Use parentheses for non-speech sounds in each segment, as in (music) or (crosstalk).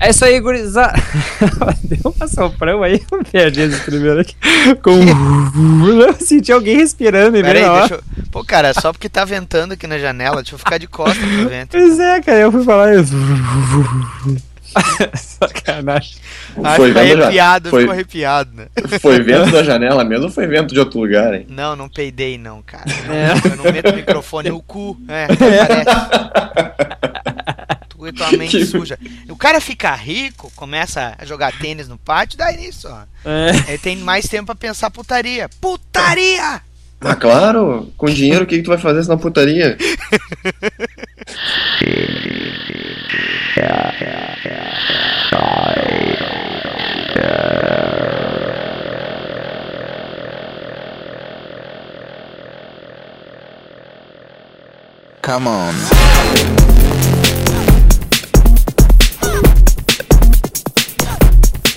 É isso aí, gurizada. (laughs) Deu uma soprão aí, (laughs) eu perdi esse primeiro aqui. Com... (laughs) Eu senti alguém respirando e Pera veio aí, deixa eu... Pô, cara, só porque tá ventando aqui na janela, deixa eu ficar de costas pro vento. Pois é, cara, eu fui falar isso. Sacanagem. Foi ficou vendo já- arrepiado, foi- ficou arrepiado, né? Foi vento da janela mesmo ou foi vento de outro lugar, hein? Não, não peidei não, cara. É. Eu não meto o microfone no cu. É, parece. Tu e tua mente suja. O cara fica rico, começa a jogar tênis no pátio, dá nisso, ó. É. Ele tem mais tempo pra pensar putaria. Putaria! Ah, claro! Com dinheiro, o que, que tu vai fazer se na putaria? Come on.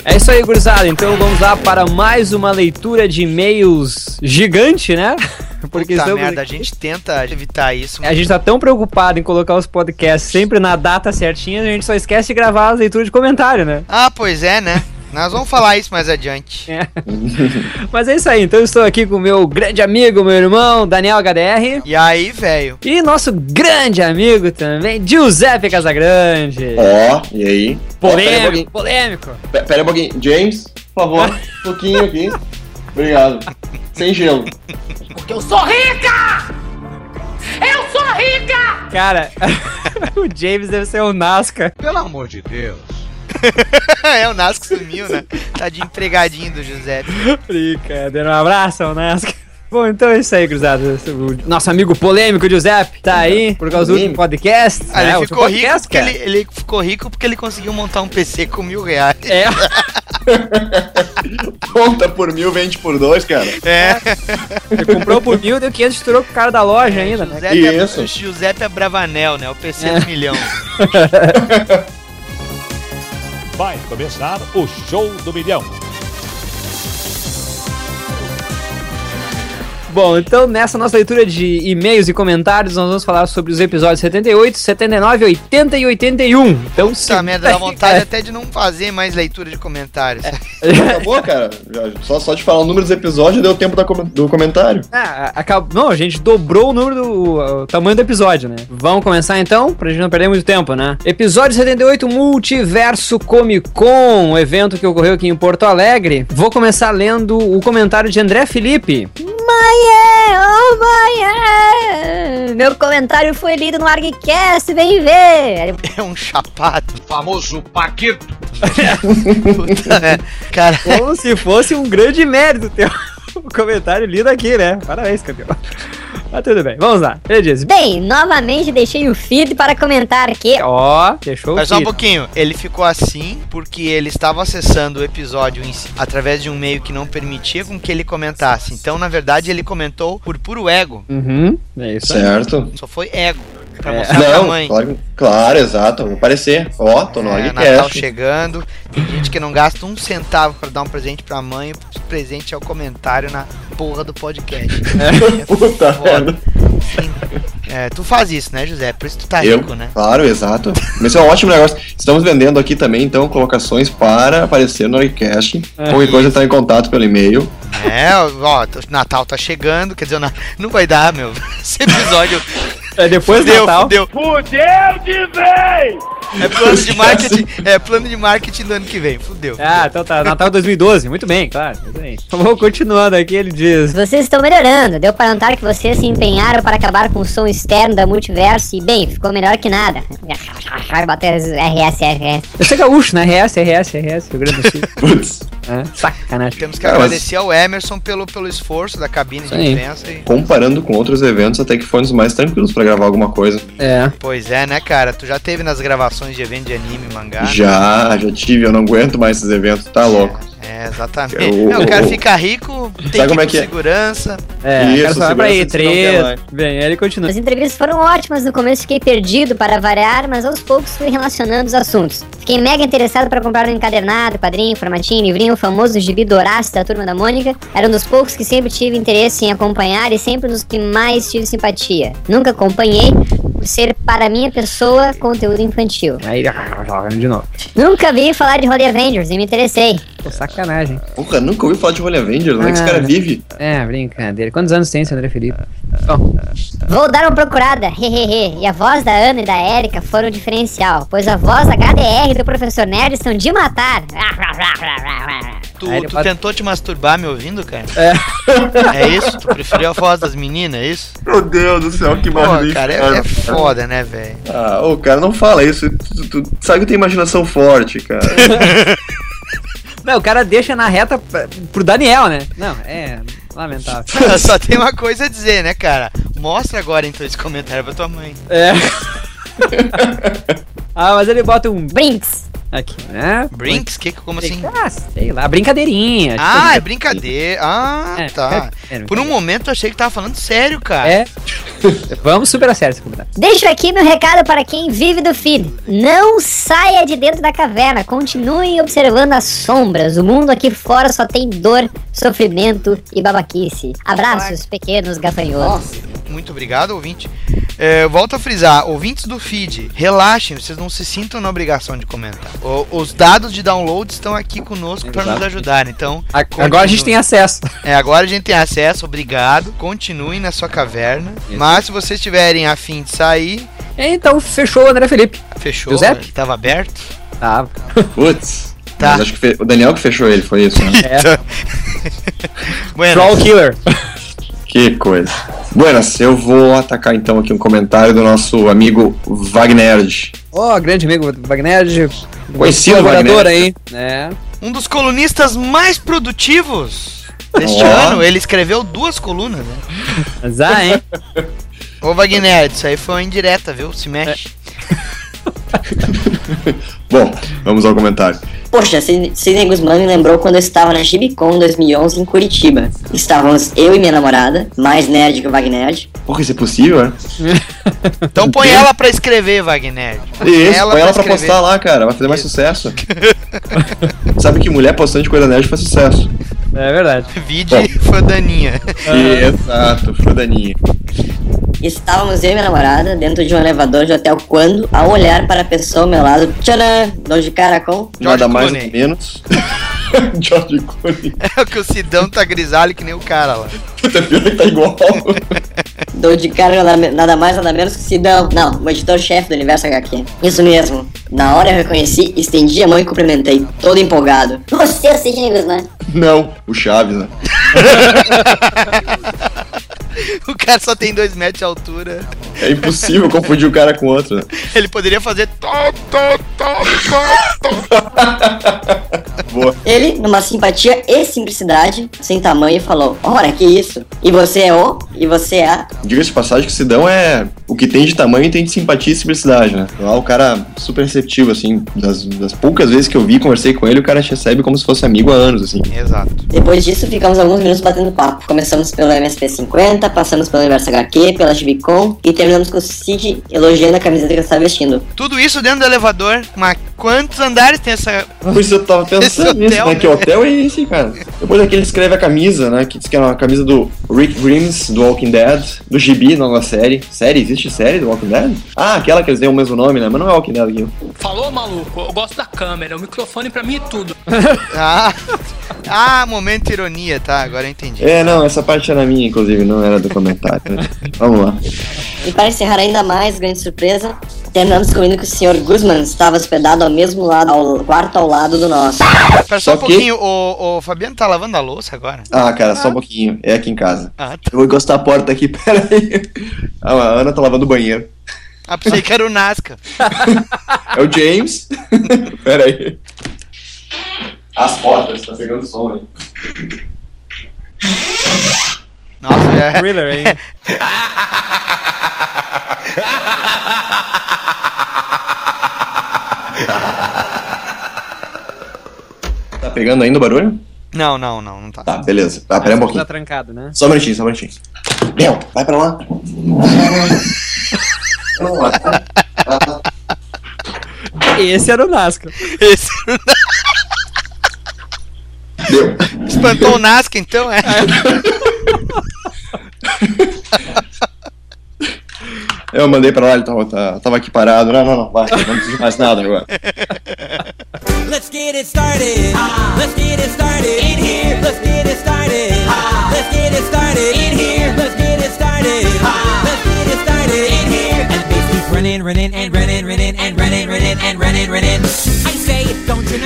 É isso aí, gurizada. Então vamos lá para mais uma leitura de e-mails gigante, né? (laughs) Porque Puta estamos merda, a gente tenta evitar isso. A gente tá tão preocupado em colocar os podcasts sempre na data certinha, a gente só esquece de gravar as leituras de comentário, né? Ah, pois é, né? Nós vamos falar isso mais adiante. É. (laughs) Mas é isso aí, então eu estou aqui com o meu grande amigo, meu irmão, Daniel HDR. E aí, velho? E nosso grande amigo também, Giuseppe Casagrande. Ó, e aí? Um Polêmico, pouquinho. polêmico. Pe- Pera um pouquinho. James, por favor, um (laughs) pouquinho aqui. Obrigado. Sem gelo. Cara, (laughs) o James deve ser o Nazca. Pelo amor de Deus. (laughs) é, o Nasco sumiu, né? Tá de empregadinho do Giuseppe. Brincadeira, um abraço ao Nazca. Bom, então é isso aí, cruzado. O nosso amigo polêmico Giuseppe tá aí por causa do último podcast. Ah, É, ele ficou rico podcast, porque cara. ele, ele ficou rico porque ele conseguiu montar um PC com mil reais. É, (laughs) Conta por mil, vende por dois, cara. É. ele comprou por mil, deu 500 de troco pro cara da loja ainda, né? Giuseppe, é, Isso. Giuseppe é Bravanel, né? O PC É. do milhão. (laughs) Vai começar o Show do Milhão. Bom, então nessa nossa leitura de e-mails e comentários, nós vamos falar sobre os episódios 78, 79, 80 e 81. Então, se... Puta merda, dá (laughs) vontade até de não fazer mais leitura de comentários. (laughs) Acabou, cara. Só, só de falar o número dos episódios deu tempo do comentário. Ah, acabou. Não, a gente dobrou o número do o tamanho do episódio, né? Vamos começar então, pra gente não perder muito tempo, né? Episódio 78 Multiverso Comic Con, um evento que ocorreu aqui em Porto Alegre. Vou começar lendo o comentário de André Felipe. Mãe, oh mãe, meu comentário foi lido no ArgCast, vem ver. É um chapado. Famoso Paquito. (laughs) Puta merda. Cara, Como se fosse um grande mérito ter o comentário lido aqui, né? Parabéns, campeão. Mas tudo bem, vamos lá. Ele diz: Bem, novamente deixei o feed para comentar aqui. Ó, deixou mas o só um feed. pouquinho. Ele ficou assim porque ele estava acessando o episódio em si, através de um meio que não permitia com que ele comentasse. Então, na verdade, ele comentou por puro ego. Uhum, é isso. Certo. Só foi ego. Pra É. mostrar pra Não, mãe. claro, claro, exato. Vou aparecer. Ó, tô no É, Natal chegando. Tem gente que não gasta um centavo pra dar um presente pra mãe. O presente é o comentário na porra do podcast. (laughs) É Puta foda. merda. É, tu faz isso, né, José? Por isso tu tá Eu, rico, né? claro, exato. Mas isso é um ótimo negócio. Estamos vendendo aqui também, então, colocações para aparecer no Agcast. Qualquer coisa, entrar em contato pelo e-mail. É, ó, o Natal tá chegando, quer dizer, não vai dar, meu. (laughs) Esse episódio É depois do Natal. fudeu. Fudeu de vez! É plano de marketing, é plano de marketing do ano que vem, fudeu. Ah, então tá. Natal (laughs) 2012. Muito bem, claro. Muito bem. Vamos continuando aqui. Ele diz: Vocês estão melhorando, deu para notar que vocês se empenharam para acabar com o som externo da multiverso e, bem, ficou melhor que nada. Vai bater RS, RS. Eu sou gaúcho, né? RS, RS, RS, Rio Grande do Sul. (laughs) Putz. é, sacanagem. Temos que Cara, mas- agradecer ao Emerson pelo, pelo esforço da cabine Isso de imprensa. E... Comparando com outros eventos, até que foi um dos mais tranquilos pra gravar alguma coisa. É. Pois é, né, cara? Tu já teve nas gravações de evento de anime, mangá? Já, já tive, eu não aguento mais esses eventos, tá louco. É, É, exatamente. (laughs) O- É, o cara fica rico, tem Sabe que como ir é com que é? segurança. É, Isso, o cara só vai pra segurança diz que não quer E3. mais. Bem, aí ele continua. As entrevistas foram ótimas, no começo fiquei perdido para variar, mas aos poucos fui relacionando os assuntos. Fiquei mega interessado para comprar um encadernado, quadrinho, formatinho, livrinho, o famoso gibi do Horácio da Turma da Mônica. Era um dos poucos que sempre tive interesse em acompanhar e sempre um dos que mais tive simpatia. Nunca acompanhei por ser para minha pessoa conteúdo infantil. Aí, de novo. Nunca vi falar de Holy Avengers e me interessei. Pô, sacanagem. Porra, nunca ouvi falar de Holy Avengers. Onde é que esse Ah. cara vive? É, brincadeira. Quantos anos tem esse André Felipe? Bom, Vou dar uma procurada, hehehe. E a voz da Ana e da Erika foram o diferencial, pois a voz HDR do professor Nerd são de matar. (laughs) Tu, tu bota- tentou te masturbar me ouvindo, cara? É. É isso? Tu preferiu a voz das meninas, é isso? Meu Deus do céu, que merda. cara, é, é foda, né, velho? Ah, ô, cara, não fala isso. Tu, tu- tu sabe que tem imaginação forte, cara. (laughs) Não, o cara deixa na reta pra- pro Daniel, né? Não, é lamentável. (laughs) Só tem uma coisa a dizer, né, cara? Mostra agora então esse comentário pra tua mãe. É. (laughs) ah, mas ele bota um Brinks. Aqui, né? Brinks? Que, como assim? Ah, sei lá, brincadeirinha. Ah, é brincadeira. Ah, É, tá. é, é Por um momento eu achei que tava falando sério, cara. É. (laughs) Vamos super a sério esse comentário. Deixo aqui meu recado para quem vive do feed. Não saia de dentro da caverna, continue observando as sombras. O mundo aqui fora só tem dor, sofrimento e babaquice. Abraços, pequenos gafanhotos. Muito obrigado, ouvinte. É, volto a frisar, ouvintes do feed, relaxem, vocês não se sintam na obrigação de comentar. O- os dados de download estão aqui conosco para nos ajudar, então. A-. Agora a gente tem acesso. É, agora a gente tem acesso, obrigado. Continuem na sua caverna. Isso. Mas se vocês tiverem afim de sair, Então fechou o André Felipe. fechou. Giuseppe? Tava aberto. Tá. Putz. Tá. Mas acho que fe- o Daniel que fechou ele, foi isso, né? (laughs) É. (laughs) Bueno, Troll Killer. (laughs) que coisa. Buenas, eu vou atacar então aqui um comentário do nosso amigo Wagner. Ó, grande amigo Wagner. Conhecido Wagner. aí. É. um dos colunistas mais produtivos deste Ó. ano. Ele escreveu duas colunas, né? Mas ah, hein? Ô Wagner, isso aí foi uma indireta, viu? Se mexe. (laughs) (laughs) Bom, vamos ao comentário. Poxa, Sid- Sidney Guzmán me lembrou quando eu estava na Gibicon 2011 em Curitiba. Estávamos eu e minha namorada, mais nerd que o Wagner. Porra, isso é possível, né? (laughs) Então põe ela pra escrever, Wagner. Isso, põe ela pra escrever. postar lá, cara. Vai fazer mais sucesso. (laughs) Sabe que mulher postando de coisa nerd faz sucesso. É verdade. Vide foi Daninha. Exato, foi daninha. Estávamos eu e minha namorada dentro de um elevador de hotel quando, ao olhar para a pessoa ao meu lado, tcharam, dou de cara com... Nada mais Clooney. nem menos. (laughs) George Clooney. É que o Sidão tá grisalho que nem o cara lá. Puta, pior que tá igual. (laughs) Dou de cara nada, nada mais, nada menos que Sidão. Não, o editor-chefe do Universo HQ. Isso mesmo. Na hora eu reconheci, estendi a mão e cumprimentei, todo empolgado. Você é o Sidney Guzmán. Não, o Chaves, né? (laughs) O cara só tem dois metros de altura. É impossível confundir o cara com o outro, né? (laughs) Ele poderia fazer. tó, tó, tó, tó, tó. (laughs) Boa. Ele, numa simpatia e simplicidade, sem tamanho, falou: Ora, que isso? E você é o? E você é a? Diga-se de passagem que o Sidão é o que tem de tamanho tem de simpatia e simplicidade, né? Lá o cara super receptivo, assim. Das, das poucas vezes que eu vi e conversei com ele, o cara te recebe como se fosse amigo há anos, assim. Exato. Depois disso, ficamos alguns minutos batendo papo. Começamos pelo MSP50, passamos pelo Universo HQ, pela Gibicon e terminamos com o Cid elogiando a camiseta que eu estava vestindo. Tudo isso dentro do elevador. Mas quantos andares tem essa. Por (laughs) isso eu tava pensando nisso, hotel, né? Que hotel é esse, cara? Depois daqui ele escreve a camisa, né? Que diz que é uma camisa do Rick Grimes, do Walking Dead, do Gibi, nova série. Série? Existe série do Walking Dead? Ah, aquela que eles têm o mesmo nome, né? Mas não é Walking Dead aqui. Falou, maluco? Eu gosto da câmera, o microfone pra mim é tudo. (laughs) Ah, ah, momento ironia, tá? Agora eu entendi. É, não, essa parte era minha, inclusive, não era do comentário. né? (laughs) Vamos lá. E para encerrar ainda mais, grande surpresa, terminamos descobrindo que o Sr. Guzman estava hospedado ao mesmo lado, ao quarto ao lado do nosso. Espera só um que- pouquinho, o, o Fabiano tá lavando a louça agora? Ah, cara, só um pouquinho. É aqui em casa. Ah, tá. Eu vou encostar a porta aqui, (laughs) peraí. Ah, a Ana tá lavando o banheiro. Ah, pensei que era o Nazca. (laughs) É o James. (laughs) peraí. As portas, tá pegando som aí. Nossa, é. Thriller, hein? Tá pegando ainda o barulho? Não, não, não, não tá. Tá, beleza. Tá, pera um Tá pouquinho. trancado, né? Só um minutinho, só um minutinho. Léo, vai pra lá. Esse era o Nasca. Esse Deu. espantou o Nazca, então, é. (laughs) Eu mandei pra lá, ele tava, tá- tava aqui parado. Não, não, não, vai. Não preciso mais nada agora. (laughs) Let's get it started. Let's get it started in here. Let's get it started. Let's get it started in here. Let's get it started. Let's get it started in here. And the bass keeps running, running, and running, running, and running, running, and running, running. I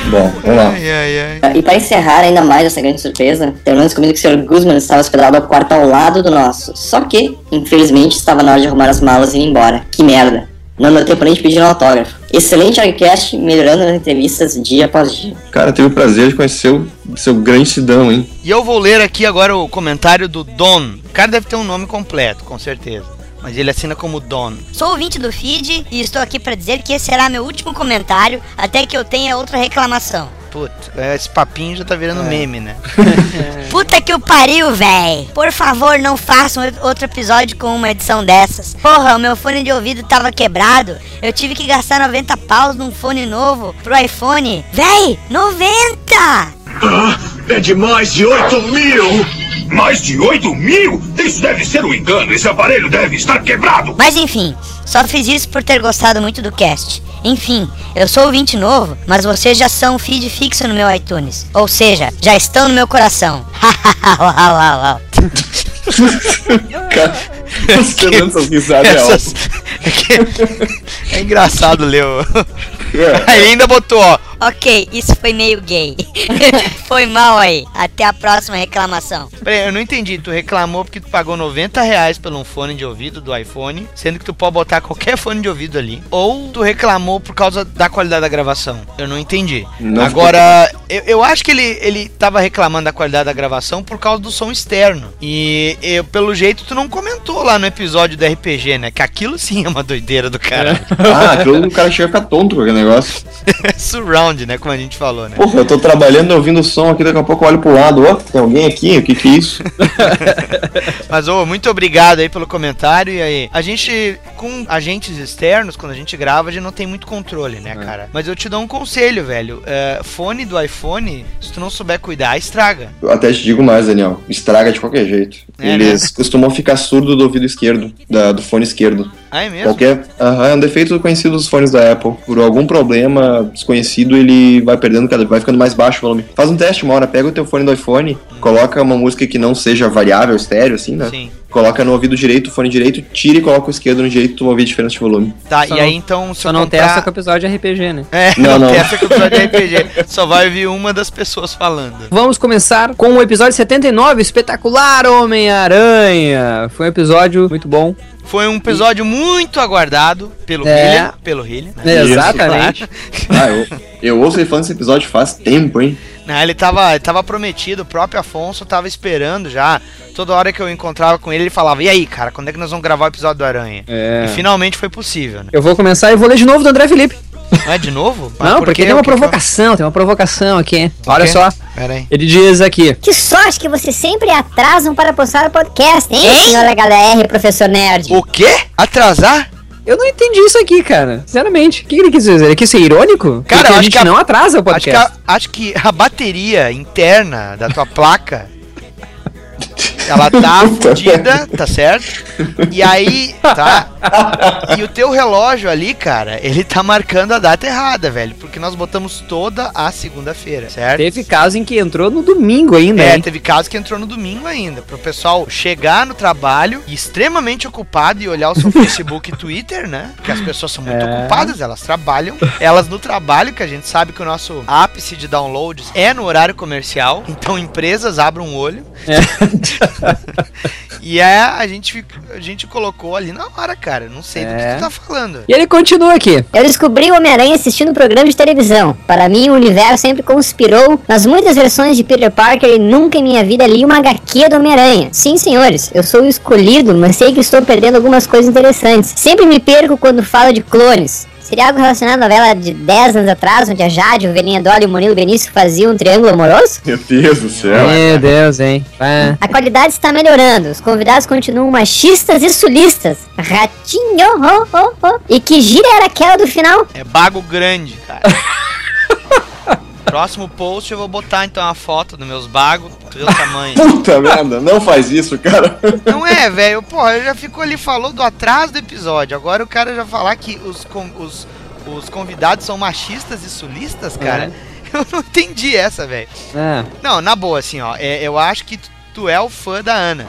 Bom, vamos lá. Ai, ai, ai. E para encerrar ainda mais essa grande surpresa, terminamos comigo que o Sr. Guzman estava hospedado ao quarto ao lado do nosso. Só que, infelizmente, estava na hora de arrumar as malas e ir embora. Que merda. Não deu tempo nem de pedir um autógrafo. Excelente podcast, melhorando nas entrevistas dia após dia. Cara, teve o prazer de conhecer o seu grande Sidão, hein? E eu vou ler aqui agora o comentário do Don. O cara deve ter um nome completo, com certeza. Mas ele assina como Don. Sou ouvinte do feed e estou aqui para dizer que esse será meu último comentário até que eu tenha outra reclamação. Puta, esse papinho já tá virando meme, né? (laughs) Puta que o pariu, véi! Por favor, não façam outro episódio com uma edição dessas. Porra, o meu fone de ouvido tava quebrado. Eu tive que gastar 90 paus num fone novo pro iPhone. Véi, 90! É de mais de 8 mil! Mais de 8 mil? Isso deve ser um engano. Esse aparelho deve estar quebrado. Mas enfim, só fiz isso por ter gostado muito do cast. Enfim, eu sou ouvinte novo, mas vocês já são feed fixo no meu iTunes. Ou seja, já estão no meu coração. Uau, uau, uau. Cara, você essas risadas é Essas- é, que- é engraçado, Leo. (laughs) Aí ainda botou, ó. Ok, isso foi meio gay. (laughs) foi mal aí. Até a próxima reclamação. Peraí, eu não entendi. Tu reclamou porque tu pagou 90 reais pelo um fone de ouvido do iPhone, sendo que tu pode botar qualquer fone de ouvido ali. Ou tu reclamou por causa da qualidade da gravação. Eu não entendi. Não Agora, eu, eu acho que ele, ele tava reclamando da qualidade da gravação por causa do som externo. E eu, pelo jeito tu não comentou lá no episódio do RPG, né? Que aquilo sim é uma doideira do cara. (laughs) Ah, aquilo o cara chega a ficar tonto com aquele negócio. (laughs) Surround, né? Como a gente falou, né? Porra, eu tô trabalhando ouvindo o som aqui, daqui a pouco eu olho pro lado. Ó, tem alguém aqui? O que que é isso? (laughs) Mas, ô, muito obrigado aí pelo comentário. E aí, a gente, com agentes externos, quando a gente grava, a gente não tem muito controle, né, cara? Mas eu te dou um conselho, velho. É, fone do iPhone, se tu não souber cuidar, estraga. Eu até te digo mais, Daniel. Estraga de qualquer jeito. É, Eles costumam ficar surdo do ouvido esquerdo, da- do fone esquerdo. Ah, é mesmo? Qualquer. Aham, é um defeito conhecido dos fones da Apple. Por algum problema desconhecido, ele vai perdendo cada vai ficando mais baixo o volume. Faz um teste uma hora, pega o teu fone do iPhone, coloca uma música que não seja variável, estéreo, assim, né? Sim. Coloca no ouvido direito, o fone direito, tira e coloca o esquerdo no direito, tu vai ouvir diferença de volume. Tá, Só e aí então, se Só não comprar... testa com o episódio de RPG, né? É, (laughs) Não, não, não. testa com o episódio de RPG. Só vai ouvir uma das pessoas falando. Vamos começar com o episódio 79, espetacular Homem-Aranha. Foi um episódio muito bom. Foi um episódio muito aguardado pelo É. Hillian. Pelo Hillian, né? Isso, exatamente. Ah, eu, (laughs) eu ouço ele falando desse episódio faz tempo, hein? Não, ele tava, ele tava prometido, o próprio Afonso tava esperando já. Toda hora que eu encontrava com ele, ele falava: E aí, cara, quando é que nós vamos gravar o episódio do Aranha? É. E finalmente foi possível, né? Eu vou começar e vou ler de novo do André Felipe. Não é de novo? (laughs) Mas Não, por porque quê? tem uma provocação, tem uma provocação aqui. Olha só. Pera aí. Ele diz aqui. Que sorte que vocês sempre atrasam para postar o podcast, hein, senhora HDR, professor Nerd? O quê? Atrasar? Eu não entendi isso aqui, cara. Sinceramente. O que ele quis dizer? Ele quis ser irônico? Cara, Porque eu a acho gente que a- não atrasa o Acho que, podcast. a, acho que a bateria interna da tua placa. Ela tá (laughs) fodida, tá certo? E aí, tá? E o teu relógio ali, cara, ele tá marcando a data errada, velho. Porque nós botamos toda a segunda-feira, certo? Teve caso em que entrou no domingo ainda, É, hein? teve caso que entrou no domingo ainda. Pro pessoal chegar no trabalho extremamente ocupado e olhar o seu (laughs) Facebook e Twitter, né? Porque as pessoas são muito É. ocupadas, elas trabalham. Elas no trabalho, que a gente sabe que o nosso ápice de downloads é no horário comercial. Então empresas abram um olho. (laughs) (laughs) e é, a gente, a gente colocou ali na hora, cara. Não sei do que É. tu tá falando. E ele continua aqui. Eu descobri o Homem-Aranha assistindo um programa de televisão. Para mim, o universo sempre conspirou nas muitas versões de Peter Parker e nunca em minha vida li uma HQ do Homem-Aranha. Sim, senhores, eu sou o escolhido, mas sei que estou perdendo algumas coisas interessantes. Sempre me perco quando falo de clones. Seria algo relacionado à novela de 10 anos atrás, onde a Jade, o Velhinha Dolly e o Murilo Benício faziam um triângulo amoroso? Meu Deus do céu. Meu Deus, hein? Ah. A qualidade está melhorando, os convidados continuam machistas e sulistas. Ratinho, ho, ho, ho. E que gira era aquela do final? É bago grande, cara. (laughs) Próximo post eu vou botar então a foto dos meus bagos, tu vê o tamanho. (laughs) Puta merda, não faz isso, cara. Não é, velho, pô, eu já ficou ali, falou do atraso do episódio. Agora o cara já falar que os, os, os convidados são machistas e sulistas, cara. (laughs) Eu não entendi essa, velho. É. Não, na boa, assim, ó. é- eu acho que tu, tu é o fã da Ana.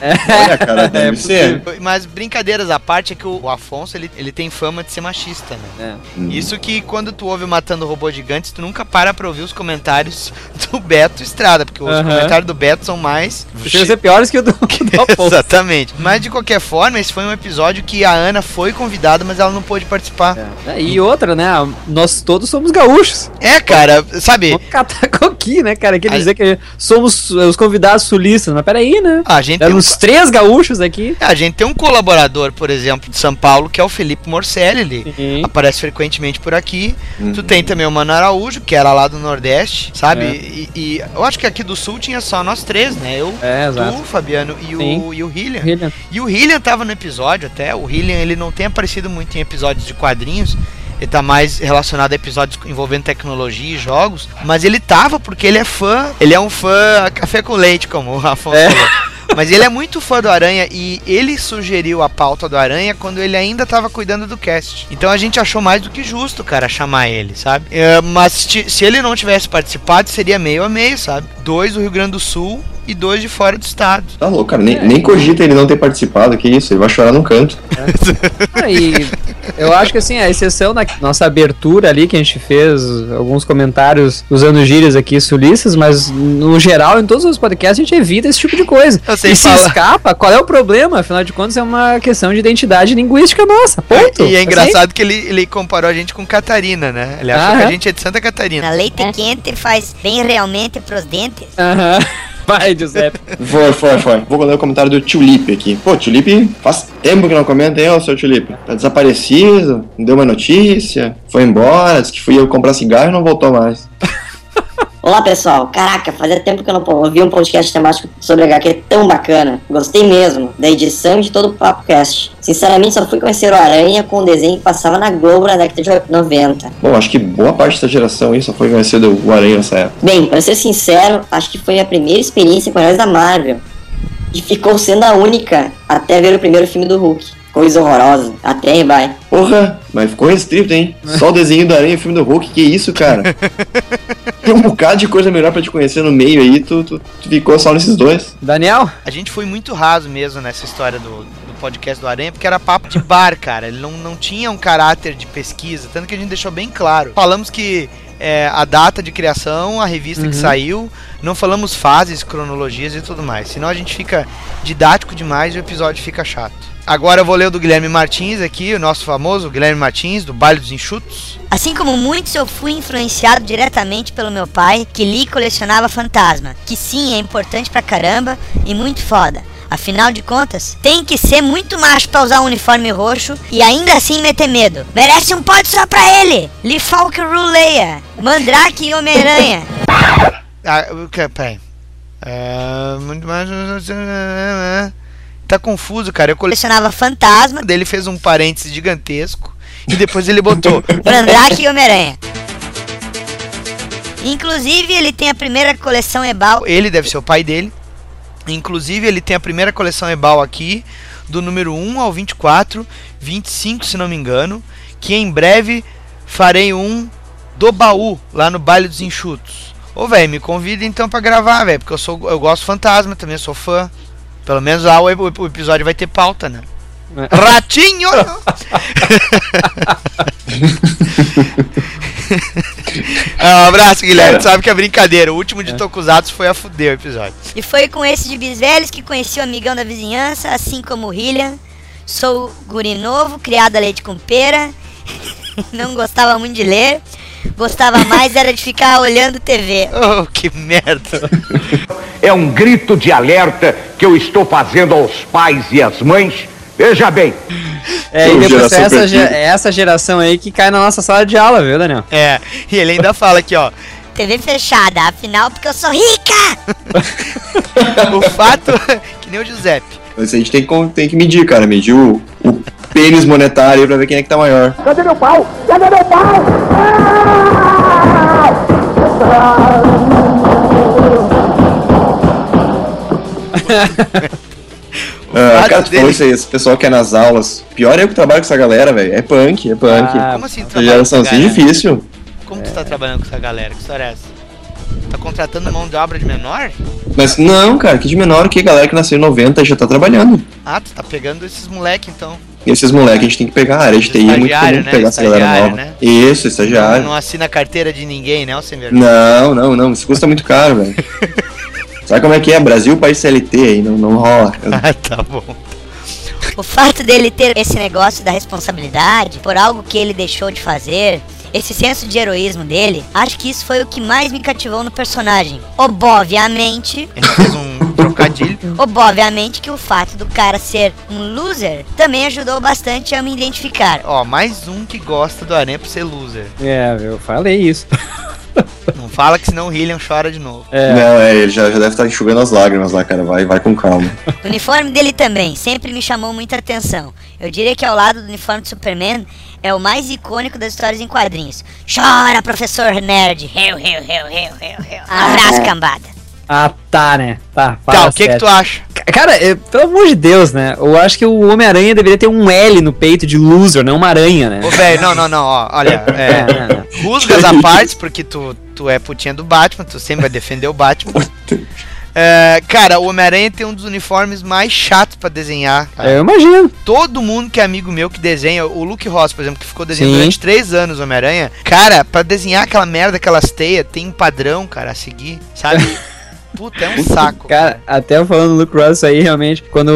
(laughs) Olha, cara, deve ser. Mas brincadeiras à parte é que o, Afonso, ele, ele tem fama de ser machista, né? É. Isso que quando tu ouve o Matando Robô Gigantes, tu nunca para pra ouvir os comentários (laughs) do Beto Estrada, porque os Aham. comentários do Beto são mais... Chega a ser piores que o do, do (laughs) Afonso. Exatamente. Mas de qualquer forma, esse foi um episódio que a Ana foi convidada, mas ela não pôde participar. É, E outra, né? Nós todos somos gaúchos. É, cara, sabe? Vamos catar coqui, né, cara? Quer A- dizer que somos os convidados sulistas. Mas peraí, né? A gente tem um, Temos três gaúchos aqui. a gente tem um colaborador, por exemplo, de São Paulo, que é o Felipe Morcelli. Ele Sim. aparece frequentemente por aqui. Uhum. Tu tem também o Mano Araújo, que era lá do Nordeste, sabe? É. E, e eu acho que aqui do Sul tinha só nós três, né? Eu, É, tu, Fabiano e o, e o Hillian. William. E o Hillian tava no episódio até. O Hillian ele não tem aparecido muito em episódios de quadrinhos. Ele tá mais relacionado a episódios envolvendo tecnologia e jogos. Mas ele tava porque ele é fã. Ele é um fã café com leite, como o Afonso É. falou. (laughs) Mas ele é muito fã do Aranha e ele sugeriu a pauta do Aranha quando ele ainda tava cuidando do cast. Então a gente achou mais do que justo, cara, chamar ele, sabe? É, mas se ele não tivesse participado, seria meio a meio, sabe? Dois do Rio Grande do Sul e dois de fora do estado. Tá louco, cara. Nem, nem cogita ele não ter participado, que isso, ele vai chorar num canto. (laughs) Ah, e eu acho que assim, a exceção da nossa abertura ali, que a gente fez alguns comentários usando gírias aqui sulistas, mas no geral, em todos os podcasts, a gente evita esse tipo de coisa. Eu sei E se escapa, qual é o problema? Afinal de contas, é uma questão de identidade linguística nossa. Ponto. E é Assim? engraçado que ele, ele comparou a gente com Catarina, né? Ele achou Ah, que a é? gente é de Santa Catarina. Na leite quente faz bem realmente pros dentes. Aham. (laughs) Vai, Giuseppe. Foi, foi, foi. Vou ler o comentário do Tulipe aqui. Pô, Tulipe, faz tempo que não comenta, hein, ô seu Tulipe? Tá desaparecido, não deu uma notícia, foi embora, disse que fui eu comprar cigarro e não voltou mais. (laughs) Olá pessoal, caraca, fazia tempo que eu não ouvi um podcast temático sobre HQ tão bacana. Gostei mesmo da edição e de todo o Papo Cast. Sinceramente, só fui conhecer o Aranha com o desenho que passava na Globo na década de 90. Bom, acho que boa parte dessa geração aí só foi conhecer o Aranha nessa época. Bem, pra ser sincero, acho que foi a primeira experiência com heróis da Marvel. E ficou sendo a única até ver o primeiro filme do Hulk. Coisa horrorosa. Até vai. Porra, mas ficou restrito, hein? Só o desenho do Aranha e o filme do Hulk, que isso, cara? (laughs) Tem um bocado de coisa melhor pra te conhecer no meio aí, tu, tu, tu ficou só nesses dois. Daniel? A gente foi muito raso mesmo nessa história do, do podcast do Aranha, porque era papo de bar, (laughs) cara. Ele não, não tinha um caráter de pesquisa, tanto que a gente deixou bem claro. Falamos que é, a data de criação, a revista que Uhum. saiu, não falamos fases, cronologias e tudo mais. Senão a gente fica didático demais e o episódio fica chato. Agora eu vou ler o do Guilherme Martins aqui, o nosso famoso Guilherme Martins, do Baile dos Enxutos. Assim como muitos, eu fui influenciado diretamente pelo meu pai, que li e colecionava fantasma. Que sim, é importante pra caramba e muito foda. Afinal de contas, tem que ser muito macho pra usar um uniforme roxo e ainda assim meter medo. Merece um pódio só pra ele! Lee Falk Ruleia, Mandrake e Homem-Aranha. Ah, ok, peraí. É, muito mais. Tá confuso, cara. Eu Colecionava fantasma, ele fez um parênteses gigantesco e depois ele botou. (laughs) Mandrake e Homem-Aranha. Inclusive, ele tem a primeira coleção Ebal. ele deve ser o pai dele. Inclusive, ele tem a primeira coleção Ebal aqui, do número 1 ao 24, 25 se não me engano. Que em breve farei um do baú lá no Baile dos Enxutos. Ô, velho, me convida então pra gravar, velho, porque eu sou eu gosto de fantasma também, sou fã. Pelo menos lá o, o episódio vai ter pauta, né? Ratinho! Ah, (laughs) (laughs) um abraço, Guilherme. Tu sabe que é brincadeira. O último de Tokusatsu foi a fuder o episódio. E foi com esse de bisvelhos que conheci o amigão da vizinhança, assim como o Hillian. Sou guri novo, criado a leite com pera. (laughs) Não gostava muito de ler. Gostava mais era de ficar olhando TV. Oh, que merda. É um grito de alerta que eu estou fazendo aos pais e às mães Veja bem. É, e depois é essa, ge- é essa geração aí que cai na nossa sala de aula, viu, Daniel? É, e ele ainda fala aqui, ó. TV fechada, afinal, porque eu sou rica! (laughs) O fato, que nem o Giuseppe. Mas a gente tem que, tem que medir, cara. Medir o, o pênis monetário aí pra ver quem é que tá maior. Cadê meu pau? Cadê meu pau? Ah, (laughs) fato cara, tu falou isso aí, esse pessoal que é nas aulas. Pior é eu que trabalho com essa galera, velho. É punk, é punk. Ah, Como assim tu essa trabalha com geraçãozinha essa galera? difícil. Como tu tá trabalhando com essa galera? Que história é essa? Tá contratando mão de obra de menor? Mas não, cara, que de menor que a galera que nasceu em 90 já tá trabalhando. Ah, tu tá pegando esses moleque então. E esses moleques a gente tem que pegar. A área de TI é muito Estagiário, comum né? pegar essa galera Estagiário, nova. né? Isso, estagiário. Não assina carteira de ninguém, né, ô sem vergonha? Não, não, não. Isso custa muito caro, velho. (laughs) Sabe como é que é? Brasil, país CLT aí, não, não rola. (laughs) Ah, tá bom. O fato dele ter esse negócio da responsabilidade por algo que ele deixou de fazer, esse senso de heroísmo dele, acho que isso foi o que mais me cativou no personagem. Obviamente, Ele fez um (laughs) trocadilho. obviamente que o fato do cara ser um loser também ajudou bastante a me identificar. Ó, mais um que gosta do Aranha por ser loser. É, eu falei isso. (laughs) Não fala que senão o Hillian chora de novo. É. Não, é, ele já, já deve estar enxugando as lágrimas lá, cara. Vai, vai com calma. O uniforme dele também sempre me chamou muita atenção. Eu diria que ao lado do uniforme de Superman é o mais icônico das histórias em quadrinhos. Chora, professor nerd! Heu, heu, heu, heu, heu, heu. Abraço, cambada. Ah, tá, né? Tá, Tá, fala o que que tu acha? Cara, é, pelo amor de Deus, né? Eu acho que o Homem-Aranha deveria ter um L no peito de loser, não uma aranha, né? Ô, velho, não, não, não, ó, olha, (laughs) É, é, rusgas à parte, porque tu, tu é putinha do Batman, tu sempre vai defender o Batman. É, cara, o Homem-Aranha tem um dos uniformes mais chatos pra desenhar. cara. Eu imagino. Todo mundo que é amigo meu que desenha, o Luke Ross, por exemplo, que ficou desenhando Sim. durante três anos o Homem-Aranha, cara, pra desenhar aquela merda, aquelas teias, tem um padrão, cara, a seguir, sabe? (laughs) Puta, é um saco. (laughs) Cara, até falando do Luke Ross aí, realmente, quando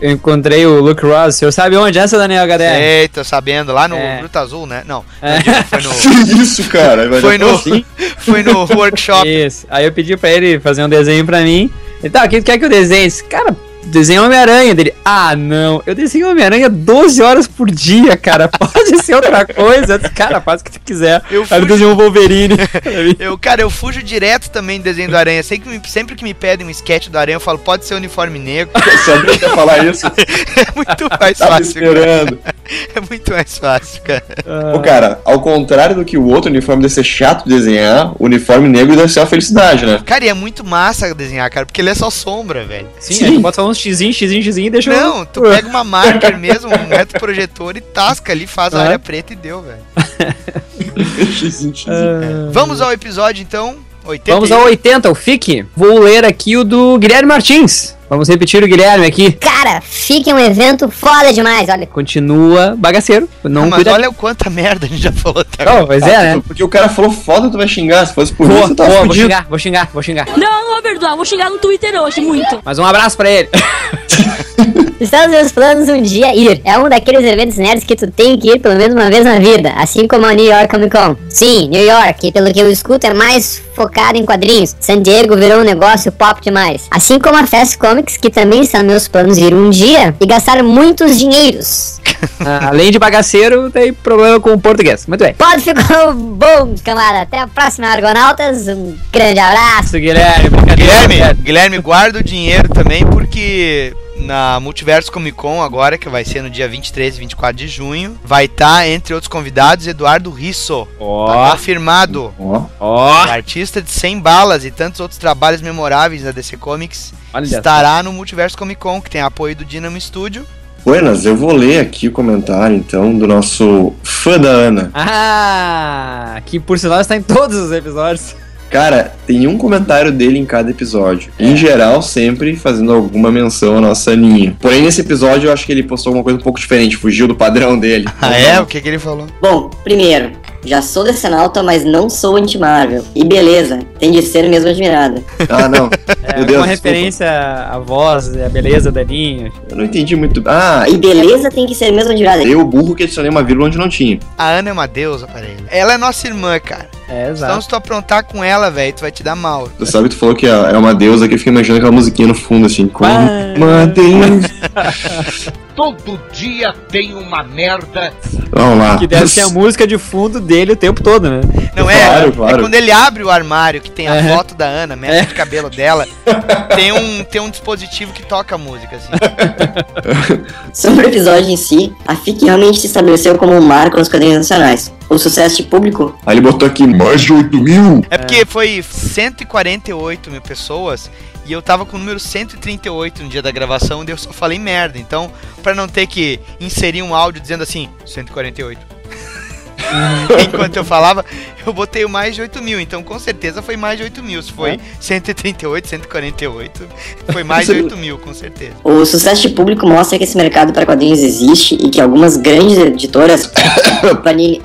eu encontrei o Luke Ross, o senhor sabe onde é essa, Daniel HDR? Sei, tô sabendo, lá no É. Gruta Azul, né? Não, É. não foi no, (laughs) Que isso, cara? Foi no, assim. (laughs) foi no workshop. Isso. Aí eu pedi pra ele fazer um desenho pra mim. Ele, tá, o que tu quer que eu desenhe? Esse Cara, desenha Homem-Aranha dele. Ah, não. Eu desenho Homem-Aranha 12 horas por dia, cara. (laughs) Pode ser outra coisa. Cara, faz o que tu quiser. Eu Aí fugi- desenhou um Wolverine. (laughs) Eu, cara, eu fujo direto também do desenho do Aranha. Sempre que, me, sempre que me pedem um sketch do Aranha, eu falo, pode ser uniforme negro. Sabia que ia falar isso. É muito mais Tava fácil, cara. esperando. (laughs) É muito mais fácil, cara. Ah. Pô, cara, ao contrário do que o outro uniforme deve ser chato de desenhar, o uniforme negro deve ser uma felicidade, né? Cara, e é muito massa desenhar, cara, porque ele é só sombra, velho. Sim, Sim. aí tu bota só uns xizinho, xizinho, xizinho e deixa Não, tu pega uma marker mesmo, um reto projetor e tasca ali, faz a Ah. área preta e deu, velho. (laughs) Xizinho, xizinho. Ah. Vamos ao episódio, então. 80 Vamos ao 80, o FIC. Vou ler aqui o do Guilherme Martins. Vamos repetir o Guilherme aqui. Cara, fique um evento foda demais, olha. Continua bagaceiro. Não Ah, mas cuida. olha o quanto merda a gente já falou até agora. Oh, pois é, né? Porque o cara falou foda, tu vai xingar. Se fosse por Vou, isso, tava vou, vou fudido. xingar, vou xingar, vou xingar. Não, não vou perdoar, vou xingar no Twitter hoje, muito. Mas um abraço pra ele. (laughs) Está nos meus planos um dia ir. É um daqueles eventos nerds que tu tem que ir pelo menos uma vez na vida, assim como a New York Comic Con. Sim, New York, que pelo que eu escuto é mais focado em quadrinhos. San Diego virou um negócio pop demais. Assim como a Fast Comics, que também está nos meus planos ir um dia e gastar muitos dinheiros. (laughs) Ah, Além de bagaceiro, tem problema com o português. Muito bem. Pode ficar bom, camarada. Até a próxima, Argonautas. Um grande abraço. Guilherme. Guilherme, Guilherme, guarda o dinheiro também, porque na Multiverso Comic Con agora, que vai ser no dia 23 e 24 de junho, vai estar, entre outros convidados, Eduardo Risso. Ó. Tá confirmado. Ó, Ó, O artista de 100 balas e tantos outros trabalhos memoráveis da DC Comics olha. estará no Multiverso Comic Con, que tem apoio do Dynamo Studio. Buenas, eu vou ler aqui o comentário, então, do nosso fã da Ana. Ah, que por sinal está em todos os episódios. Cara, tem um comentário dele em cada episódio. É. Em geral, sempre fazendo alguma menção à nossa Aninha. Porém, nesse episódio, eu acho que ele postou alguma coisa um pouco diferente, fugiu do padrão dele. (laughs) Ah, é? O que, que ele falou? Bom, primeiro, já sou decenalta, mas não sou anti-Marvel. E beleza, tem de ser mesmo admirada. (laughs) Ah, não. É Meu Deus, uma referência à voz, à beleza da linha. Eu não entendi muito. Ah, E beleza tem que ser mesmo admirada. eu, burro, que adicionei uma vírgula onde não tinha. A Ana é uma deusa para ele. Ela é nossa irmã, cara. É, Então exato. se tu aprontar com ela, velho, tu vai te dar mal. Tu sabe que tu falou que é é uma deusa que eu fiquei imaginando aquela musiquinha no fundo, assim. Como Ah. uma deusa. (laughs) Todo dia tem uma merda. Vamos lá. Que deve ser a música de fundo dele o tempo todo, né? Não é? Claro, claro. É quando ele abre o armário que tem a Aham. foto da Ana, mecha É. de cabelo dela, tem um, tem um dispositivo que toca a música, assim. (laughs) Sobre o episódio em si, a FIC realmente se estabeleceu como um marco nos quadrinhos nacionais. O sucesso de público Aí ele botou aqui mais de 8 mil. É porque foi 148 mil pessoas e eu tava com o número 138 no dia da gravação e eu só falei merda. Então, pra não ter que inserir um áudio dizendo assim, 148. Enquanto eu falava, eu botei o mais de 8 mil. Então, com certeza foi mais de 8 mil. Se foi 138, 148, foi mais de 8 mil, com certeza. O sucesso de público mostra que esse mercado para quadrinhos existe e que algumas grandes editoras (coughs) Panini,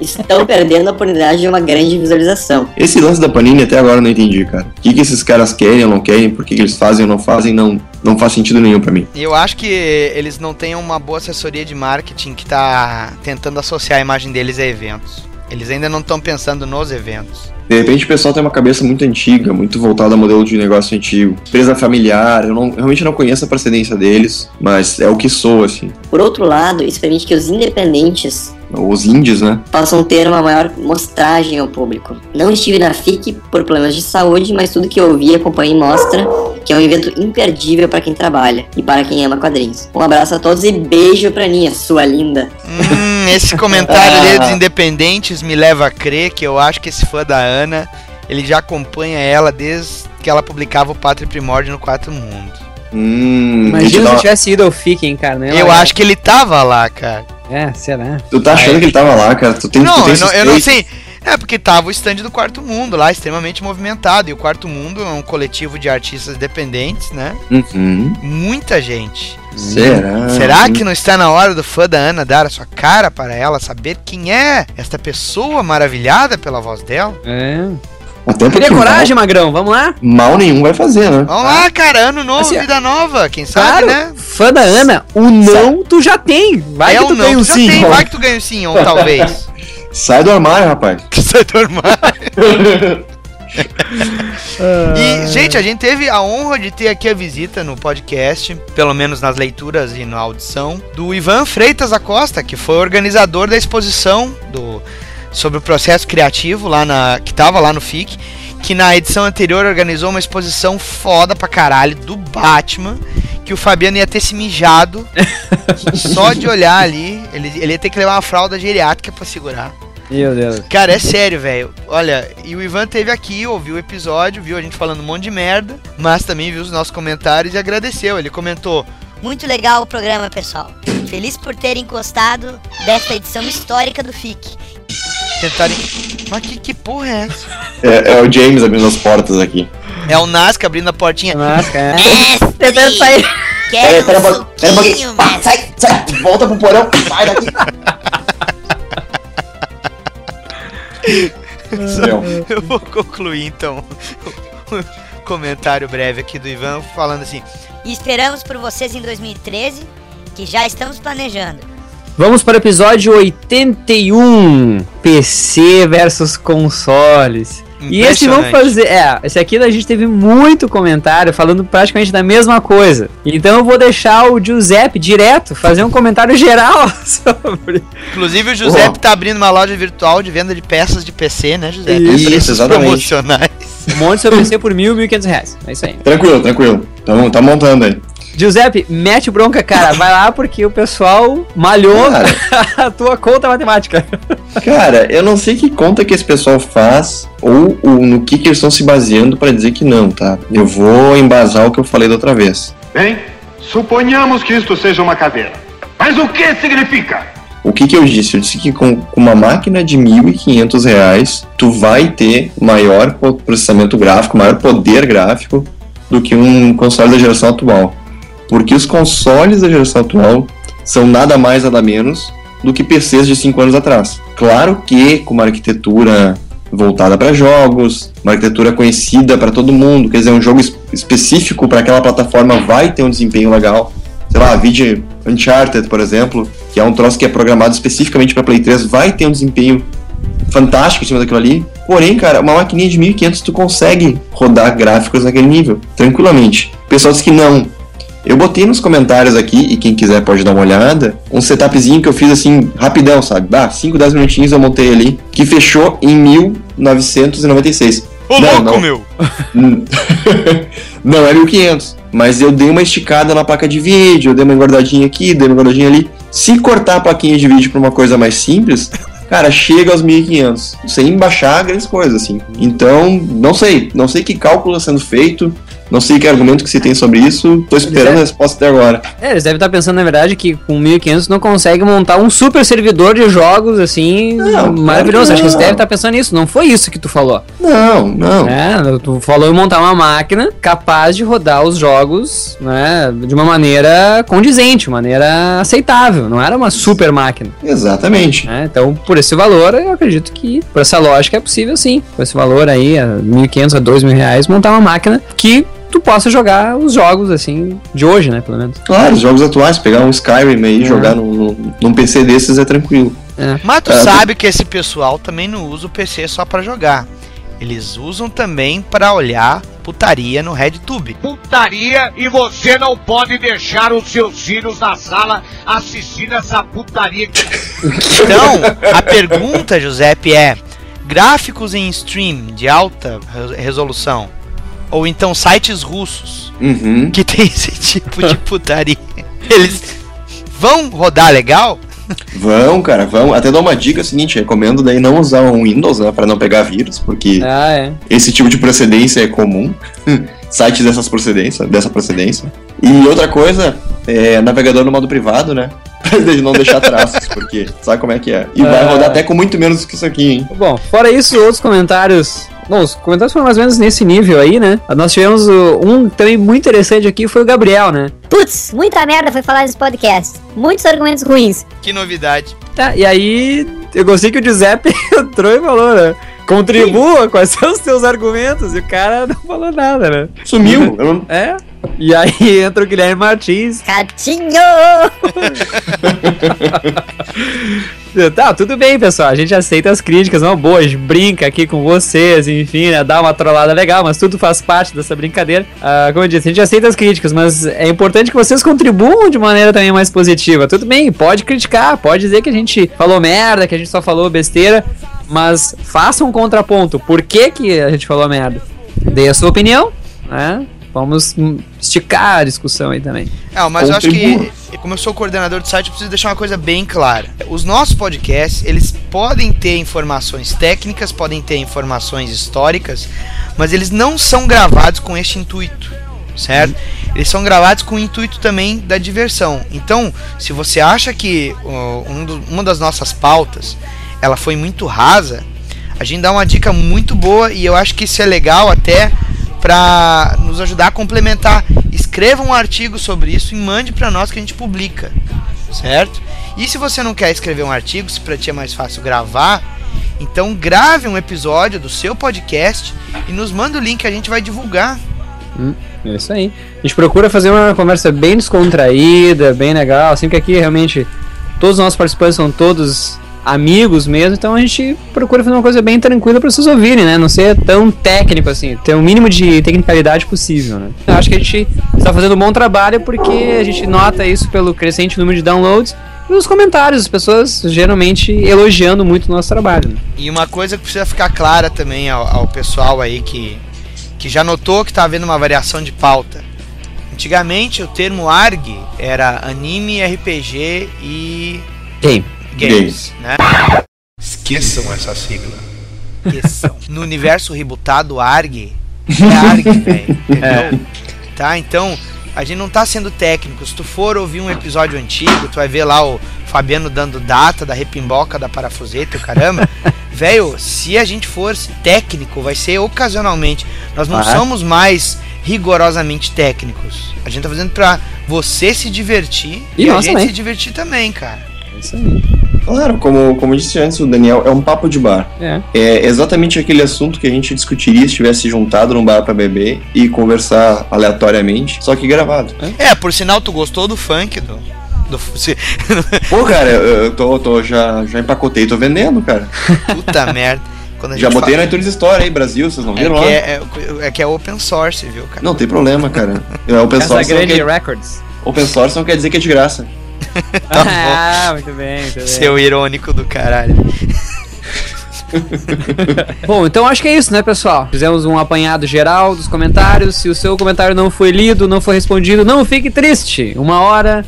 estão perdendo a oportunidade de uma grande visualização. Esse lance da Panini até agora eu não entendi, cara. O que, que esses caras querem ou não querem, por que, que eles fazem ou não fazem, não, não faz sentido nenhum pra mim. Eu acho que eles não têm uma boa assessoria de marketing que tá tentando associar a imagem deles a eventos. Eles ainda não estão pensando nos eventos. De repente o pessoal tem uma cabeça muito antiga, muito voltada a modelo de negócio antigo. Empresa familiar, eu não, realmente não conheço a procedência deles, mas é o que sou, assim. Por outro lado, isso permite que os independentes Os índios, né? possam ter uma maior mostragem ao público. Não estive na FIC por problemas de saúde, mas tudo que eu ouvi e acompanhei mostra que é um evento imperdível para quem trabalha e para quem ama quadrinhos. Um abraço a todos e beijo pra Ninha, sua linda. Hum, esse comentário (laughs) ali dos independentes me leva a crer que eu acho que esse fã da Ana, ele já acompanha ela desde que ela publicava o Pátria Primórdio no Quarto Mundo. Hum, Imagina se eu tivesse ido ao FIC, hein, cara. né? Eu acho que ele tava lá, cara. É, será? Tu tá achando que ele tava lá, cara? Tu tem, não, tu tem eu não, eu não sei. É porque tava o stand do Quarto Mundo lá, extremamente movimentado. E o Quarto Mundo é um coletivo de artistas independentes, né? Uhum. Muita gente. Será? Será que não está na hora do fã da Ana dar a sua cara para ela, saber quem é esta pessoa maravilhada pela voz dela? É. Até porque Cria coragem, mal, Magrão, vamos lá? mal nenhum vai fazer, né? Vamos lá, cara, ano novo, Assim, vida nova, quem sabe, Claro, né? fã da Ana, o não tu já tem. Vai é que tu não, tem tu um já sim. tem, vai que tu ganha o sim, ou (laughs) talvez. Sai do armário, rapaz. (laughs) Sai do armário. (laughs) E, gente, a gente teve a honra de ter aqui a visita no podcast, pelo menos nas leituras e na audição, do Ivan Freitas Acosta, que foi organizador da exposição do, sobre o processo criativo lá na, que tava lá no FIC, que na edição anterior organizou uma exposição foda pra caralho do Batman, que o Fabiano ia ter se mijado (laughs) só de olhar ali, ele, ele ia ter que levar uma fralda geriátrica pra segurar. Meu Deus. Cara, é sério, velho. Olha, e o Ivan teve aqui, ouviu o episódio, viu a gente falando um monte de merda, mas também viu os nossos comentários e agradeceu. Ele comentou: Muito legal o programa, pessoal. Feliz por terem gostado desta edição histórica do FIC. Tentarem. Mas que, que porra é essa? É, é o James abrindo as portas aqui. É o Nazca abrindo a portinha. Nasca, é. (laughs) Tentando sair. Pera, pera, um pera, pera pouquinho. sai, sai, volta pro porão, sai daqui. Céu. Eu vou concluir então o comentário breve aqui do Ivan falando assim: E esperamos por vocês em 2013, que já estamos planejando. Vamos para o episódio 81. PC versus consoles. E esse vamos fazer. É, esse aqui a gente teve muito comentário falando praticamente da mesma coisa. Então eu vou deixar o Giuseppe direto fazer um comentário (laughs) geral sobre. Inclusive o Giuseppe tá abrindo uma loja virtual de venda de peças de PC, né, Giuseppe? Isso, Preços exatamente. promocionais. Um monte de seu PC por mil, mil e quinhentos reais. É isso aí. Tranquilo, tranquilo. Tamo, tá montando aí. Giuseppe, mete bronca, cara. Vai lá porque o pessoal malhou Cara. (laughs) a tua conta matemática. Cara, eu não sei que conta que esse pessoal faz ou, ou no que, que eles estão se baseando pra dizer que não, tá? Eu vou embasar o que eu falei da outra vez. Bem, suponhamos que isto seja uma caveira. Mas o que significa? O que, que eu disse? Eu disse que com, uma máquina de 1.500 reais, tu vai ter maior processamento gráfico, maior poder gráfico do que um console da geração atual. Porque os consoles da geração atual são nada mais, nada menos do que PCs de 5 anos atrás. Claro que com uma arquitetura voltada para jogos, uma arquitetura conhecida para todo mundo, quer dizer, um jogo es- específico para aquela plataforma vai ter um desempenho legal. Sei lá, vídeo Uncharted, por exemplo, que é um troço que é programado especificamente para Play 3, vai ter um desempenho fantástico em cima daquilo ali. Porém, cara, uma maquininha de 1500 tu consegue rodar gráficos naquele nível, tranquilamente. O pessoal diz que não. Eu botei nos comentários aqui, e quem quiser pode dar uma olhada, um setupzinho que eu fiz assim, rapidão, sabe? Bah, 5, 10 minutinhos eu montei ali, que fechou em 1996. Ô, Não, louco, não. meu! (laughs) não é 1500, mas eu dei uma esticada na placa de vídeo, eu dei uma engordadinha aqui, dei uma engordadinha ali. Se cortar a plaquinha de vídeo pra uma coisa mais simples, cara, chega aos 1500, sem baixar grandes coisas, assim. Então, não sei, não sei que cálculo está sendo feito, não sei que argumento que se tem sobre isso, tô esperando a resposta até agora. É, eles devem estar pensando, na verdade, que com 1500 não consegue montar um super servidor de jogos, assim, Não, maravilhoso. claro Acho que eles devem estar pensando nisso. Não foi isso que tu falou. Não, não. É, tu falou em montar uma máquina capaz de rodar os jogos, né, de uma maneira condizente, maneira aceitável. Não era uma super máquina. Exatamente. né? Então, por esse valor, eu acredito que, por essa lógica, é possível sim. Por esse valor aí, a 1.500 a 2.000 reais, montar uma máquina que tu possa jogar os jogos, assim, de hoje, né, pelo menos. Claro, os jogos atuais, pegar um Skyrim aí e É. jogar num, num- PC desses é tranquilo. Mas tu Ah, sabe que esse pessoal também não usa o PC só pra jogar. Eles usam também pra olhar putaria no RedTube. Putaria e você não pode deixar os seus filhos na sala assistindo essa putaria. Então, a pergunta, Giuseppe, é: gráficos em stream de alta re- resolução ou então sites russos Uhum. que tem (laughs) esse tipo de putaria, eles vão rodar legal? Vão, cara, vão. Até dar uma dica seguinte, recomendo daí não usar um Windows, né, pra não pegar vírus, porque Ah, é. esse tipo de procedência é comum. (laughs) Sites dessas procedências, dessa procedência. E outra coisa, é navegador no modo privado, né? (laughs) Pra ele não deixar traços, porque sabe como é que é. E vai É. rodar até com muito menos que isso aqui, hein? Bom, fora isso, outros comentários. Bom, os comentários foram mais ou menos nesse nível aí, né? Nós tivemos uh, um também muito interessante aqui, foi o Gabriel, né? Putz, muita merda foi falar nesse podcast. Muitos argumentos ruins. Que novidade. Tá, e aí eu gostei que o Giuseppe (laughs) entrou e falou, né? Contribua, quais são os teus argumentos? E o cara (laughs) não falou nada, né? Sumiu. (laughs) É. E aí entra o Guilherme Martins. Ratinho! Tá, tudo bem, pessoal. A gente aceita as críticas, uma boa. A gente brinca aqui com vocês, enfim, né? Dá uma trollada legal, mas tudo faz parte dessa brincadeira. Ah, como eu disse, a gente aceita as críticas, mas é importante que vocês contribuam de maneira também mais positiva. Tudo bem, pode criticar, pode dizer que a gente falou merda, que a gente só falou besteira, mas faça um contraponto. Por que, que a gente falou merda? Dê a sua opinião, né? Vamos esticar a discussão aí também. É, mas eu acho que, como eu sou coordenador do site, eu preciso deixar uma coisa bem clara. Os nossos podcasts, eles podem ter informações técnicas, podem ter informações históricas, mas eles não são gravados com este intuito, certo? Eles são gravados com o intuito também da diversão. Então, se você acha que ó, um do- uma das nossas pautas, ela foi muito rasa, a gente dá uma dica muito boa e eu acho que isso é legal até para nos ajudar a complementar. Escreva um artigo sobre isso e mande para nós que a gente publica, certo? E se você não quer escrever um artigo, se para ti é mais fácil gravar, então grave um episódio do seu podcast e nos manda o link que a gente vai divulgar. É isso aí. A gente procura fazer uma conversa bem descontraída, bem legal, assim que aqui realmente todos os nossos participantes são todos amigos mesmo, então a gente procura fazer uma coisa bem tranquila para vocês ouvirem, né? Não ser tão técnico assim, ter o mínimo de tecnicalidade possível, né? Eu acho que a gente está fazendo um bom trabalho porque a gente nota isso pelo crescente número de downloads e os comentários, as pessoas geralmente elogiando muito o nosso trabalho. Né? E uma coisa que precisa ficar clara também ao, ao pessoal aí que, que já notou que tá havendo uma variação de pauta. Antigamente o termo ARG era anime, RPG e Game. Games, né? Esqueçam essa sigla. Esqueçam. (laughs) No universo rebutado, ARG é ARG, (laughs) velho. Entendeu? Tá? Então, a gente não tá sendo técnico. Se tu for ouvir um episódio antigo, tu vai ver lá o Fabiano dando data da repimboca da parafuseta, e o caramba. (laughs) Velho, se a gente for técnico, vai ser ocasionalmente. Nós não Ah. somos mais rigorosamente técnicos. A gente tá fazendo pra você se divertir E e, a gente também. se divertir também, cara. É isso aí. Claro, como, como disse antes o Daniel, é um papo de bar. É. É exatamente aquele assunto que a gente discutiria se tivesse juntado num bar pra beber e conversar aleatoriamente, só que gravado. É, por sinal, tu gostou do funk, do. Do- se- (laughs) Pô, cara, eu eu tô, tô já, já empacotei, tô vendendo, cara. Puta (laughs) merda. Quando a Já gente botei fala- no iTunes Store aí, Brasil, vocês não é viram que lá? é, é, é que é open source, viu, cara? Não tem problema, cara. É open source, não grande quer, Records. open source não quer dizer que é de graça. Tá (laughs) bom. ah, muito bem, muito bem. Seu irônico do caralho. (laughs) Bom, então acho que é isso, né, pessoal? Fizemos um apanhado geral dos comentários. Se o seu comentário não foi lido, não foi respondido, não fique triste. Uma hora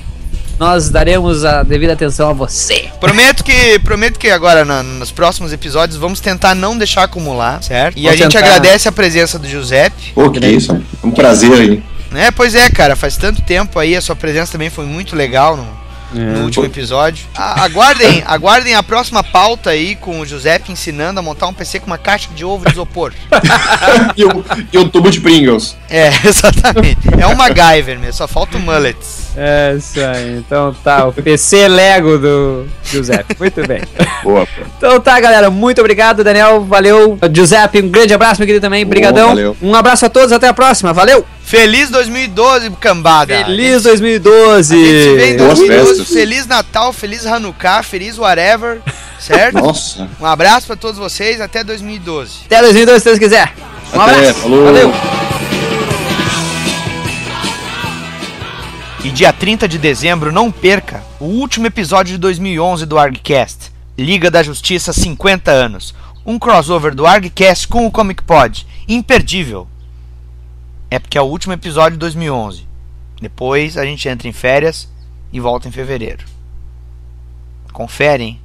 nós daremos a devida atenção a você. Prometo que, prometo que agora na- nos próximos episódios vamos tentar não deixar acumular, certo? E a Vamos gente tentar. agradece a presença do Giuseppe. Pô, que isso? É um prazer aí. Né? Pois é, cara, faz tanto tempo aí, a sua presença também foi muito legal no, no último episódio. A- aguardem, (laughs) aguardem a próxima pauta aí com o Giuseppe ensinando a montar um PC com uma caixa de ovo de isopor. (laughs) e, um, e um tubo de Pringles. É, (laughs) exatamente. É um MacGyver mesmo, só falta o mullets. É isso aí. Então tá, o PC Lego do Giuseppe. Muito bem. Boa, pô. Então tá, galera. Muito obrigado, Daniel. Valeu. Giuseppe, um grande abraço, meu querido também. Brigadão. valeu. Um abraço a todos. Até a próxima. Valeu. Feliz 2012, cambada. Feliz 2012. A gente se vê em Boas 2012. festas. Feliz Natal, feliz Hanukkah, feliz whatever, certo? Nossa. Um abraço pra todos vocês, até 2012. Até 2012, se Deus quiser. Um Até, abraço. falou. Valeu. E dia 30 de dezembro, não perca o último episódio de 2011 do ArgCast, Liga da Justiça 50 anos. Um crossover do ArgCast com o Comic Pod, imperdível. É porque é o último episódio de 2011. Depois a gente entra em férias e volta em fevereiro. Confere, hein?